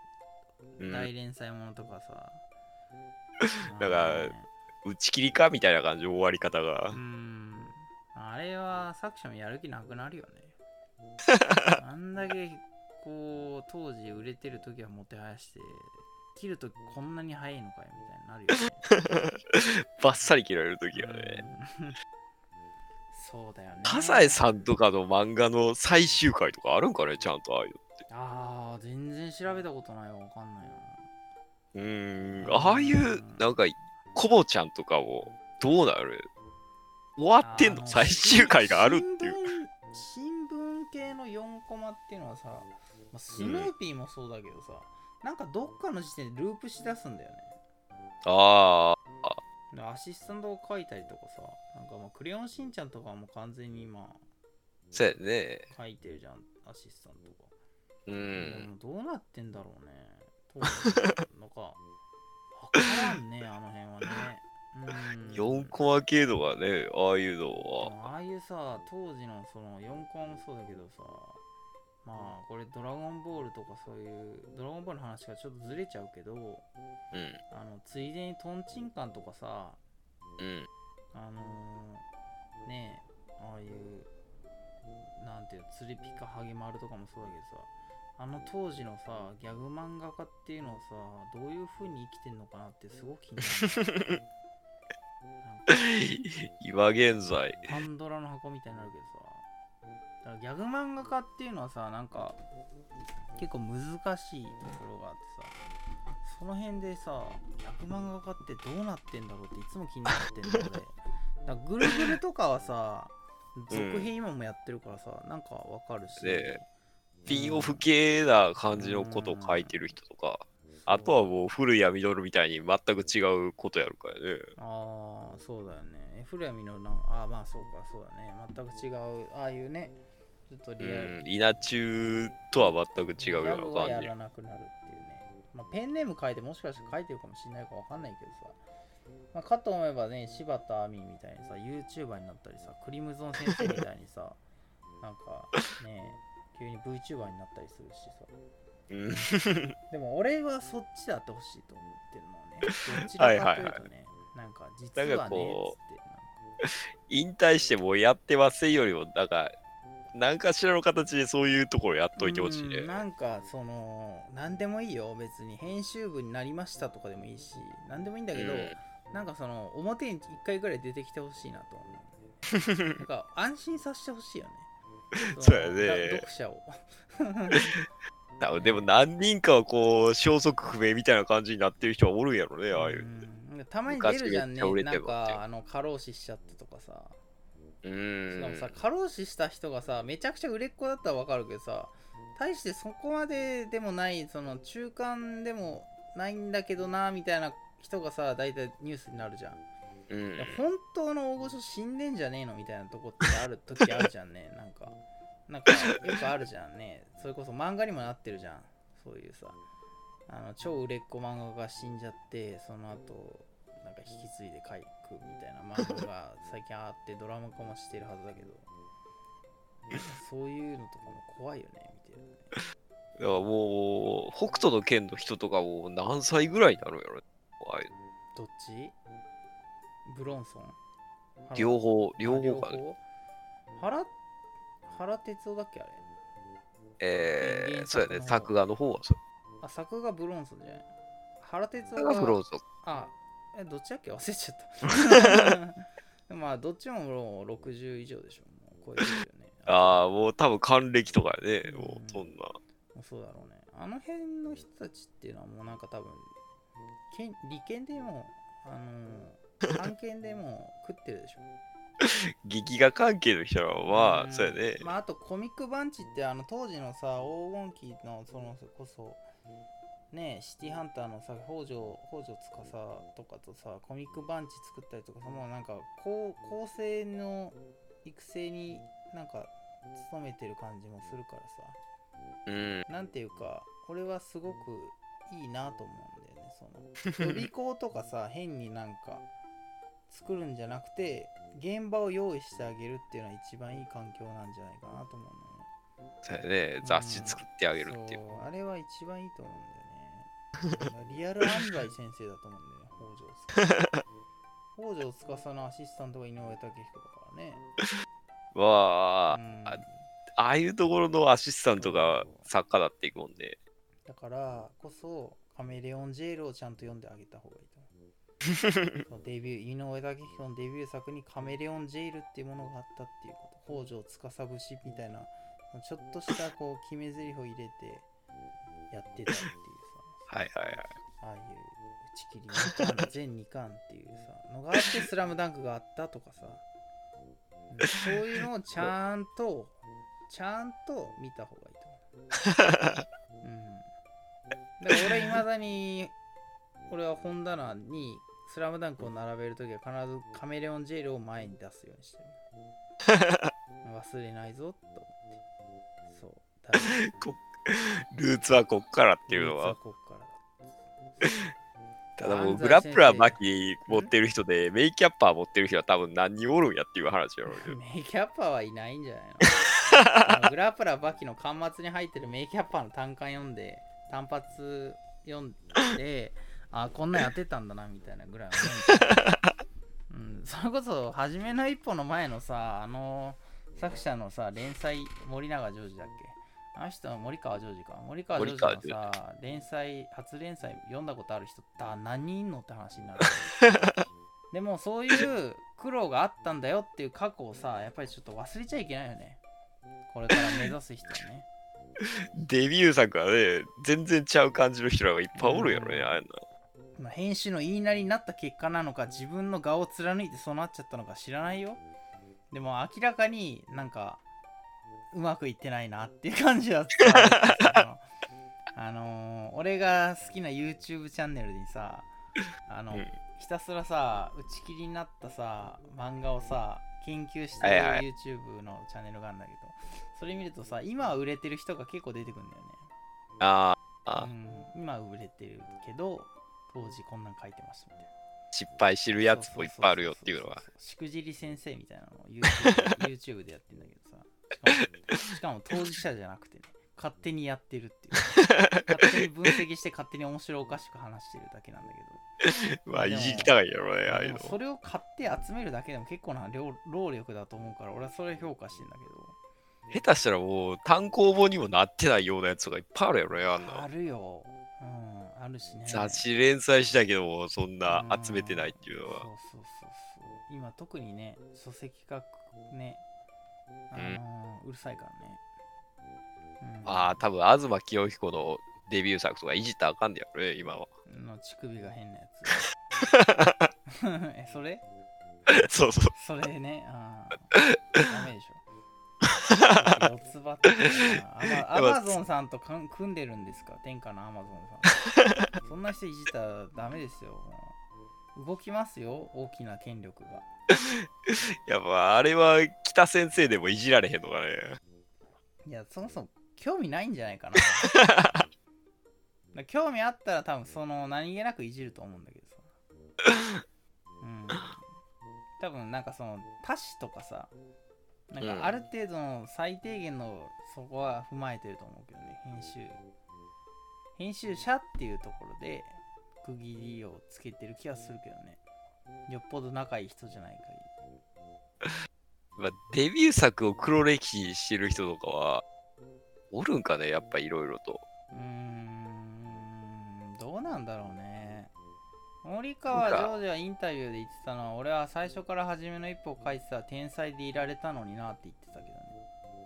うん。大連載ものとかさ。(laughs) だから打ち切りかみたいな感じの終わり方が。う。んあれは作者もやる気なくなるよね。(laughs) あんだけこう当時売れてる時はもてはやして切るとこんなに早いのかよみたいになるよね。(laughs) バッサリ切られるときはね。うん。(laughs) そうだよね。サザエさんとかの漫画の最終回とかあるんかねちゃんとああいうのって。ああ全然調べたことないわわかんないな。うーん、ああいう、なんか、コボちゃんとかも、どうなる終わってんあのの最終回があるっていう。新聞系の4コマっていうのはさ、まあ、スヌーピーもそうだけどさ、なんかどっかの時点でループしだすんだよねああ、でアシスタントを書いたりとかさなんかもうクレヨンしんちゃんとかはもう完全に今そうやね。書いてるじゃんアシスタントがうでん。もどうなってんだろうね。なんか、わからんね、あの辺はね。うん。4コマ系とかね、ああいうのは。ああいうさ、当時のその4コマもそうだけどさ、まあ、これドラゴンボールとかそういう、ドラゴンボールの話がちょっとずれちゃうけど、うん。あの、ついでにトンチンカンとかさ、うん。あのー、ねえ、ああいう、なんていうの、釣りピカハゲマルとかもそうだけどさ、あの当時のさ、ギャグ漫画家っていうのをさ、どういう風に生きてんのかなってすごく気になる (laughs) 今現在。パンドラの箱みたいになるけどさ、だからギャグ漫画家っていうのはさ、なんか結構難しいところがあってさ、その辺でさ、ギャグ漫画家ってどうなってんだろうっていつも気になってんだからぐるぐるとかはさ、続編今もやってるからさ、なんかわかるし、ピンオフ系な感じのことを書いてる人とか、あとはもう古谷実みたいに全く違うことやるからね。ああ、そうだよね。古谷実の、ああ、まあそうか、そうだね。全く違う、ああいうね、ちょっとうリアルん、稲中とは全く違うような感じやら。なくなるっていうね。まあ、ペンネーム書いてもしかして書いてるかもしれないかわかんないけどさ。まあ、かと思えばね、柴田亜美みたいにさ、YouTuber になったりさ、クリムゾン先生みたいにさ、なんかね、急に VTuber になったりするしさ。うん。(laughs) でも俺はそっちであってほしいと思ってるのはね。どちらかというとね、なんか実はね、なんかこつってなんか引退してもうやってませんよりも、なんか、何かしらの形でそういうところやっといてほしいね。うん。なんかその何でもいいよ。別に編集部になりましたとかでもいいし何でもいいんだけど、うん。なんかその表に1回ぐらい出てきてほしいなと思う (laughs) なんか安心させてほしいよね。そうやね。だ読者を (laughs) 多分でも何人かはこう消息不明みたいな感じになってる人はおるんやろね、ああいう。うん。たまに出るじゃんね。なんかあの過労死しちゃったとかさ。うしんかもさ過労死した人がさめちゃくちゃ売れっ子だったらわかるけどさ対してそこまででもないその中間でもないんだけどなみたいな人がさ大体ニュースになるじゃん、うん。本当の大御所死んでんじゃねえのみたいなとこってある時あるじゃんねなんかなんかよくあるじゃんね。それこそ漫画にもなってるじゃん。そういうさあの超売れっ子漫画が死んじゃってその後なんか引き継いで書くみたいな漫画が最近あってドラマ化もしてるはずだけど。そういうのとかも怖いよね見てるとね。だからもう、北斗の剣の人とかも何歳ぐらいになるんやろね。ああい。うどっち？ブロンソン？両方、両あ方かね。方？原原哲夫だっけあれ？えー、原そうやね、作画の方はそう。あ作画ブロンソンじゃない。原哲夫作画フローズあえどっちだっけ？忘れちゃった。(laughs) まあどっちももう60以上でしょ。もう超えてるよね。(laughs) ああ、もう多分還暦とかやね。うん。もうそんな。もうそうだろうね。あの辺の人たちっていうのはもうなんか多分けん利権でもあのー (laughs) 案件でも食ってるでしょ (laughs) 劇画関係の人らはまあ、んそうやね。まああとコミックバンチってあの当時のさ黄金期のそのこそねシティハンターのさ北条北条司とかとさコミックバンチ作ったりとかさもうなんか構構成の育成になんか努めてる感じもするからさうん。なんていうか俺はすごくいいなと思うんだよねその予備校とかさ変になんか作るんじゃなくて現場を用意してあげるっていうのは一番いい環境なんじゃないかなと思うのね。そうやね。雑誌作ってあげるっていう。そうあれは一番いいと思うんだよね。(laughs) リアルアンバイ先生だと思うんだよね北条司北条司のアシスタントが井上武彦だからね、(laughs) まあ、うん。あああいうところのアシスタントが作家だっていくもんね。だからこそカメレオンジェイルをちゃんと読んであげた方がいいと思うデビュー井上武彦のデビュー作にカメレオンジェイルっていうものがあったっていうこと北条司節みたいなちょっとしたこう決め台詞を入れてやってたっていうさはいはいはい。ああいう打ち切り2巻全2巻っていうさのがあって「スラムダンクがあったとかさ、うんそういうのをちゃんとちゃんと見た方がいいと思う。うん、だから俺いまだに俺は本棚に「スラムダンクを並べるときは必ずカメレオンジェイルを前に出すようにしてる。忘れないぞと思って。そう。大事 (laughs) ルーツはこっからっていうのルーは。ツこっからだただもうグラップラー先生バキ持ってる人でメイキャッパー持ってる人は多分何人おるんやっていう話やろうけど。(laughs) メイキャッパーはいないんじゃないの？(laughs) グラップラーバキの端末に入ってるメイキャッパーの単館読んで単発読んであこんなんやってたんだなみたいなぐらいは思ううん、それこそ初めの一歩の前のさあの作者のさ連載森永ジョージだっけ？あの人は森川ジョージか。森川ジョージのさ連載初連載読んだことある人だ何人いんのって話になる。(laughs) でもそういう苦労があったんだよっていう過去をさやっぱりちょっと忘れちゃいけないよね。これから目指す人はね。(laughs) デビュー作はね、全然ちゃう感じの人らがいっぱいおるやろね、うん。ああいうの。まあ編集の言いなりになった結果なのか自分の顔を貫いてそうなっちゃったのか知らないよ。でも明らかになんかうまくいってないなっていう感じは (laughs) あのー俺が好きな YouTube チャンネルにさあの、うん。ひたすらさ打ち切りになったさ漫画をさ研究してる YouTube のチャンネルがあるんだけど、それ見るとさ今は売れてる人が結構出てくるんだよね。ああ、うん、今売れてるけど当時こんなん書いてましたみたいな。失敗してるやつもいっぱいあるよっていうのは。しくじり先生みたいなのを YouTube, YouTube でやってんだけどさ。しかもしかも当事者じゃなくてね。勝手にやってるっていう。勝手に分析して勝手に面白おかしく話してるだけなんだけまあ、いじりたいやろね、ああいうの。それを買って集めるだけでも結構な労労力だと思うから俺はそれ評価してんだけ下手したらもう単行本にもなってないようなやつがいっぱいあるやろね、あ。るようんあるしね。雑誌連載したけども、そんな集めてないっていうのは。そうそうそうそう。今特にね書籍化ねあのーうるさいからね、うん、ああ、多分東清彦のデビュー作とかいじったらあかんねやろね、今は。の乳首が変なやつ。(laughs) (laughs) えそれ？そうそう。それねあー。ダメでしょ四つ葉ってアマアマゾンさんとかん組んでるんですか？天下のアマゾンさん。(laughs) そんな人いじったらダメですよ。もう動きますよ大きな権力が。(laughs) やっぱあれは北先生でもいじられへんのかね。いやそもそも興味ないんじゃないかな。だ (laughs) 興味あったら多分その何気なくいじると思うんだけどさ。うん。多分なんかその他詞とかさなんうん。かある程度の最低限のそこは踏まえてると思うけどね編集。編集者っていうところで区切りをつけてる気はするけどね。よっぽど仲いい人じゃない限 (laughs) まあ、デビュー作を黒歴史にしてる人とかは、おるんかね、やっぱいろいろと。りうーんどうなんだろうね森川ジョージはインタビューで言ってたのは俺は最初から初めの一歩を書いてたら天才でいられたのになって言ってたけどね。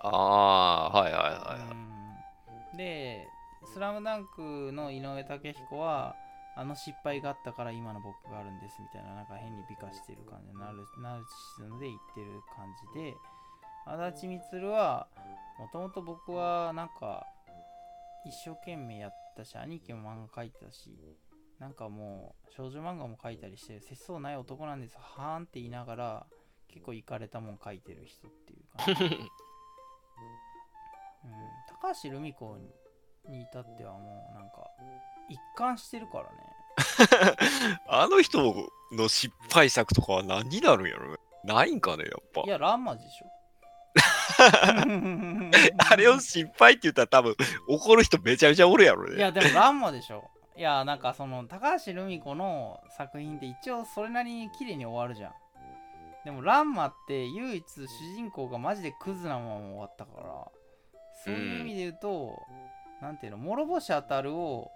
ああ、はいはいはいはい。うんで「スラムダンクの井上武彦はあの失敗があったから今の僕があるんですみたいななんか変に美化してる感じナルナルシシズムで言ってる感じで。足立満はもともと僕はなんか一生懸命やったし兄貴も漫画描いてたしなんかもう少女漫画も描いたりして節操ない男なんですはーんって言いながら結構イかれたもん描いてる人っていう感じ (laughs) うん、高橋留美子に至ってはもうなんか一貫してるからね。(laughs) あの人の失敗作とかは何になるんやろね。ないんかね、やっぱ。い。やランマでしょ。(laughs) あれを失敗って言ったら多分怒る人めちゃめちゃおるやろね。いやでもランマでしょいやなんかその高橋留美子の作品って一応それなりに綺麗に終わるじゃん。でもランマって唯一主人公がマジでクズなまま終わったから。そういう意味で言うと、なんていうの諸星当たるを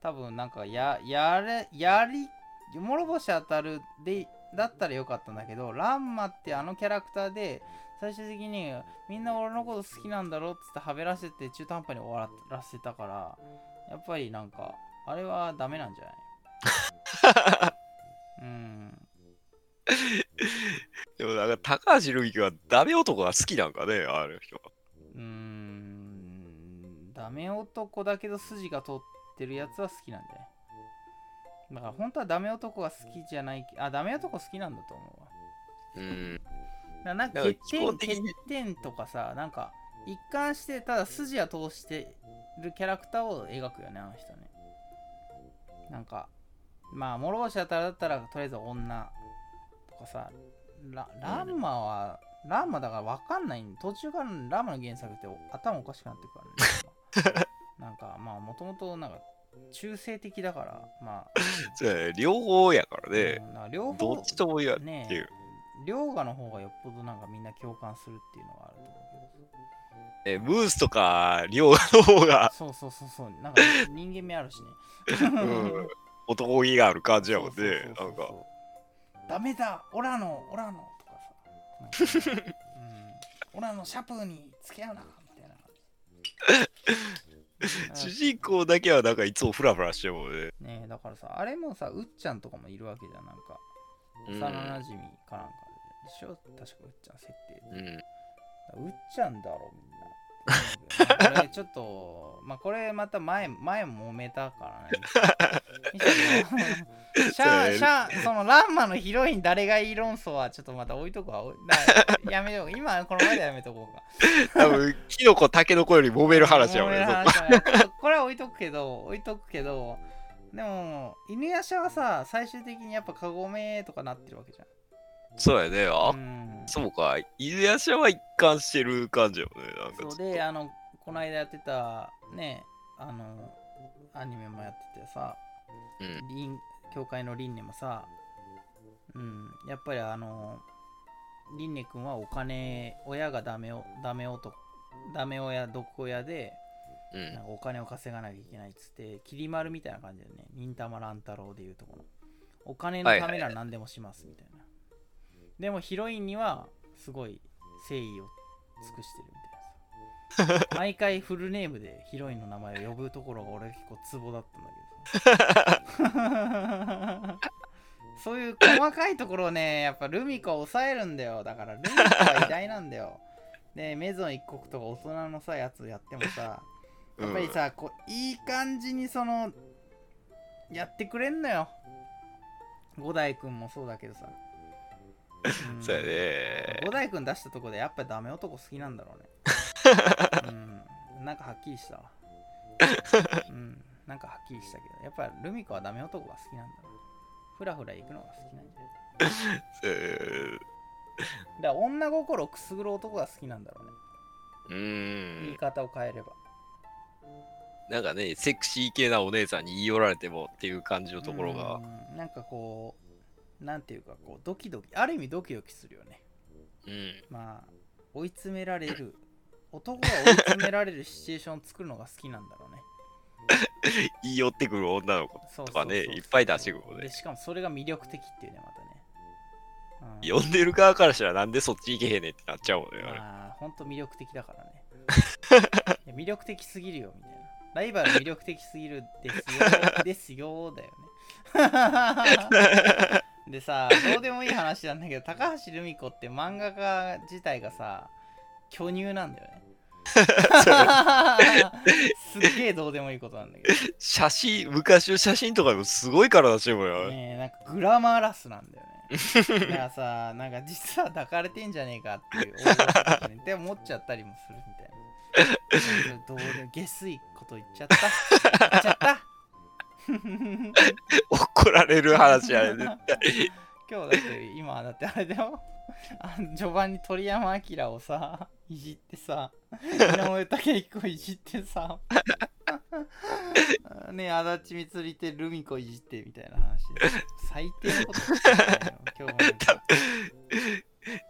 多分なんかややれやり諸星当たるでだったらよかったんだけどランマってあのキャラクターで最終的にみんな俺のこと好きなんだろっつってはべらせて中途半端に終わらせたからやっぱりなんかあれはダメなんじゃない？(laughs) うん。でもなんか高橋留美子はダメ男が好きなんかね、あの人は。うーん。ダメ男だけど筋が通ってるやつは好きなんじゃない？だから本当はダメ男が好きじゃないあダメ男好きなんだと思うわ。うん。なんか欠点欠点とかさなんか一貫してただ筋は通してるキャラクターを描くよねあの人ねなんかまあ諸星当たりだったらとりあえず女とかさラランマは、ランマだから分かんない。ん途中からランマの原作って頭おかしくなってくからね。(laughs) なんかまあもともとなんか中性的だからまそうやね。両方やからあ、ね。うん両方どっちとも嫌ってねいう。涼河の方がよっぽどなんかみんな共感するっていうのがあると思うえムースとか、リョウの方けが。どそうそうそうそう。なんか人間味あるしね。ん。男気がある感じやもんね。なんか。ダメだオラのオラのとかさ。か、うん、オラのシャプーに付き合うなみたいな (laughs) 主人公だけはなんかいつもフラフラしてるもんね。ねえだからさあれもさうっちゃんとかもいるわけじゃん。なんかうん幼なじみかなんかでしょ？確かうっちゃん設定で。うん。うっちゃんだろみんな。(laughs) これちょっと、まあこれまた前、前も揉めたからね。シャー、シャー、そのランマのヒロイン誰がいい論争はちょっとまた置いとくわ。(laughs) やめよう。今この前でやめとこうか。多分、キノコ、タケノコより揉める話やもんね。これは置いとくけど、置いとくけど、でも、犬夜叉はさ、最終的にやっぱカゴメとかなってるわけじゃん。そうやね。あ、うんそうか。犬夜叉は一貫してる感じよね。なんそうであのこの間やってたねあのアニメもやっててさうん。教会のリンネもさうんやっぱりあのリンネ君はお金親がダメをダメ男ダメ親毒親でうんなんかお金を稼がなきゃいけないっつってきり丸みたいな感じでね忍たま乱太郎でいうとこのお金のためなら何でもしますみたいな、でもヒロインにはすごい誠意を尽くしてるみたいなさ。毎回フルネームでヒロインの名前を呼ぶところが俺結構ツボだったんだけどさ。そういう細かいところをねやっぱルミ子は抑えるんだよ。だからルミ子は偉大なんだよ。でメゾン一国とか大人のさやつやってもさやっぱりさ、こういい感じにそのやってくれんのよ。五代くんもそうだけどさ、うん、そうやね。五代くん出したとこでやっぱりダメ男好きなんだろうね (laughs) うん、なんかはっきりしたわ。(laughs) うん、なんかはっきりしたけど、やっぱルミ子はダメ男が好きなんだろう。ふらふら行くのが好きなんじゃない？えーだから女心をくすぐる男が好きなんだろうね。うーん言い方を変えれば。なんかね、セクシー系なお姉さんに言い寄られてもっていう感じのところが、うんなんかこう、なんていうか、こう、ドキドキ、ある意味ドキドキするよね。うん、まあ、追い詰められる、男が追い詰められるシチュエーションを作るのが好きなんだろうね。(laughs) 言い寄ってくる女の子とかね、いっぱい出してくるもんね。でしかもそれが魅力的っていうね、またね。うん呼んでる側からしたらなんでそっち行けへんねんってなっちゃうもんね。ああ、ほんと魅力的だからね。魅力的すぎるよ、みたいな。ライバル魅力的すぎるですよ、ですよ、だよね。(laughs) でさ、どうでもいい話なんだけど、高橋留美子って漫画家自体がさ、巨乳なんだよね。(laughs) すっげえどうでもいいことなんだけど。写真、昔の写真とかでもすごい体してるもんよ。ねえなんかグラマラスなんだよね。だからさ、なんか実は抱かれてんじゃねえかっていう思いね、でも思っちゃったりもするみたいな。どうでも下水こと言っちゃった。言っちゃった。怒られる話やね。絶対 (laughs) 今日だって今だってあれだよ。あの序盤に鳥山明をさ、いじってさ、井上武彦いじってさ、(laughs) ねえ、足立みつりてルミ子いじってみたいな話で。最低なこと。(laughs) 今日も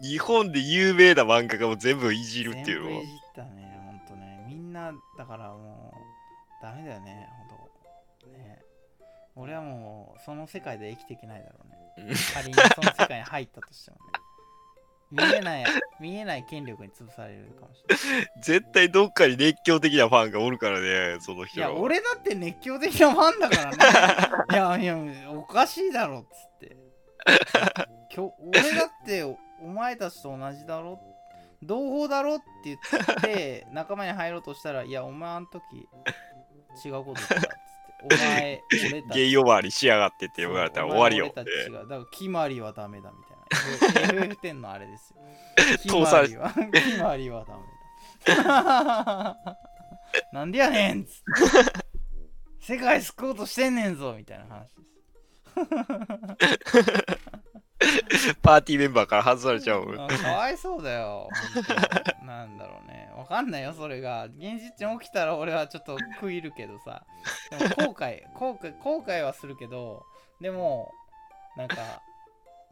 日本で有名な漫画家も全部いじるっていうのは全部いじったね、ほんとね。みんな、だからもう、ダメだよ。ね俺はもう、その世界で生きていけないだろうね。仮にその世界に入ったとしてもね。見えない、見えない権力に潰されるかもしれない。絶対どっかに熱狂的なファンがおるからね、そのいや。俺だって熱狂的なファンだからね。いや、いや、おかしいだろっつって。きょ俺だってお、お前たちと同じだろ同胞だろって言って、仲間に入ろうとしたら、いや、お前あの時、違うこと言った。お前、俺たち。ゲイ呼ばわりしやがってって言われたら終わりよだから、決まりはダメだみたいな。FF10 のあれですよ。決倒されまりは、決まりはダメだ。なんでやねんっつって。世界救おうとしてんねんぞみたいな話です。(laughs) パーティーメンバーから外されちゃうもん。あかわいそうだよ。なんだろうね。わかんないよ、それが。現実に起きたら俺はちょっと食いるけどさ。でも後悔、(laughs) 後悔、後悔はするけど、でも、なんか、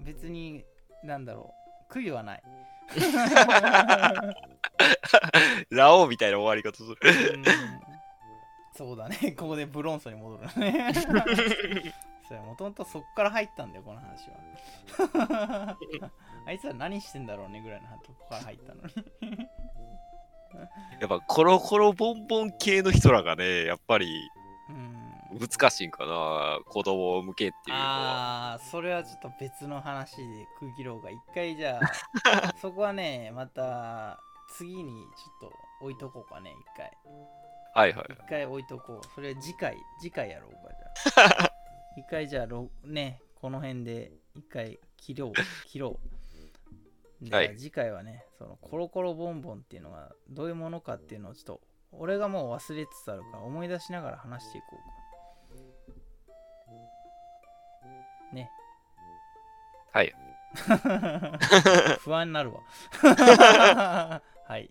別に、なんだろう。悔いはない。(laughs) ラオウみたいな終わり方する。うんそうだね。ここでブロンソに戻るね。それもともとそっから入ったんだよ、この話は。(laughs) あいつら何してんだろうねぐらいのとこから入ったのに。(laughs) やっぱコロコロボンボン系の人らがね、やっぱりうん難しいんかな。子供向けっていうのは。ああ、それはちょっと別の話で区切ろうが、一回じゃあ、(laughs) そこはね、また次にちょっと置いとこうかね、一回。はいはい。一回置いとこう。それ次回、次回やろうか、じゃあ。一回じゃあろ、ね、この辺で一回切ろう、(laughs) 切ろう。じゃあはい次回はね、そのコロコロボンボンっていうのがどういうものかっていうのをちょっと、俺がもう忘れつつあるから思い出しながら話していこうか。ね。はい。(laughs) (laughs) 不安になるわ。はい。